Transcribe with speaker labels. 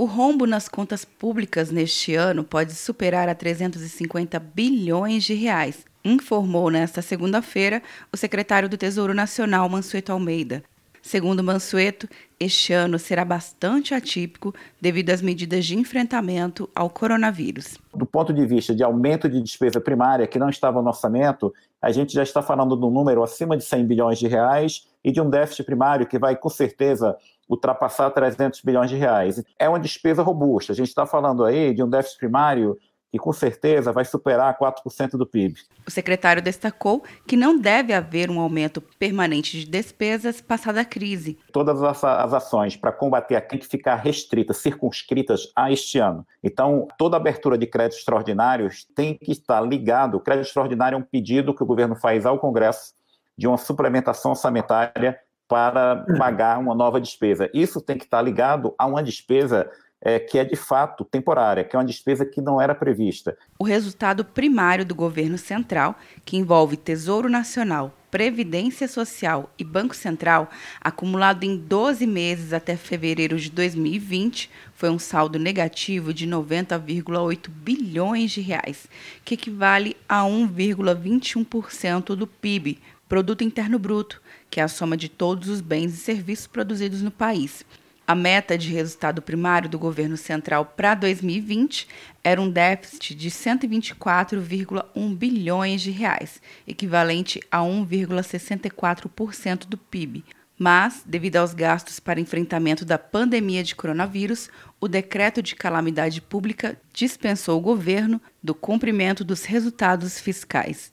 Speaker 1: O rombo nas contas públicas neste ano pode superar a 350 bilhões de reais, informou nesta segunda-feira o secretário do Tesouro Nacional, Mansueto Almeida. Segundo Mansueto, este ano será bastante atípico devido às medidas de enfrentamento ao coronavírus.
Speaker 2: Do ponto de vista de aumento de despesa primária, que não estava no orçamento, a gente já está falando de um número acima de 100 bilhões de reais e de um déficit primário que vai, com certeza, ultrapassar 300 bilhões de reais. É uma despesa robusta. A gente está falando aí de um déficit primário que com certeza vai superar 4% do PIB.
Speaker 1: O secretário destacou que não deve haver um aumento permanente de despesas passada a crise.
Speaker 2: Todas as ações para combater a crise ficar restritas, circunscritas a este ano. Então, toda abertura de créditos extraordinários tem que estar ligado. O crédito extraordinário é um pedido que o governo faz ao Congresso de uma suplementação orçamentária para pagar uma nova despesa. Isso tem que estar ligado a uma despesa é, que é de fato temporária, que é uma despesa que não era prevista.
Speaker 1: O resultado primário do governo central, que envolve Tesouro Nacional, Previdência Social e Banco Central, acumulado em 12 meses até fevereiro de 2020, foi um saldo negativo de 90,8 bilhões de reais, que equivale a 1,21% do PIB, Produto Interno Bruto, que é a soma de todos os bens e serviços produzidos no país. A meta de resultado primário do governo central para 2020 era um déficit de 124,1 bilhões de reais, equivalente a 1,64% do PIB. Mas, devido aos gastos para enfrentamento da pandemia de coronavírus, o decreto de calamidade pública dispensou o governo do cumprimento dos resultados fiscais.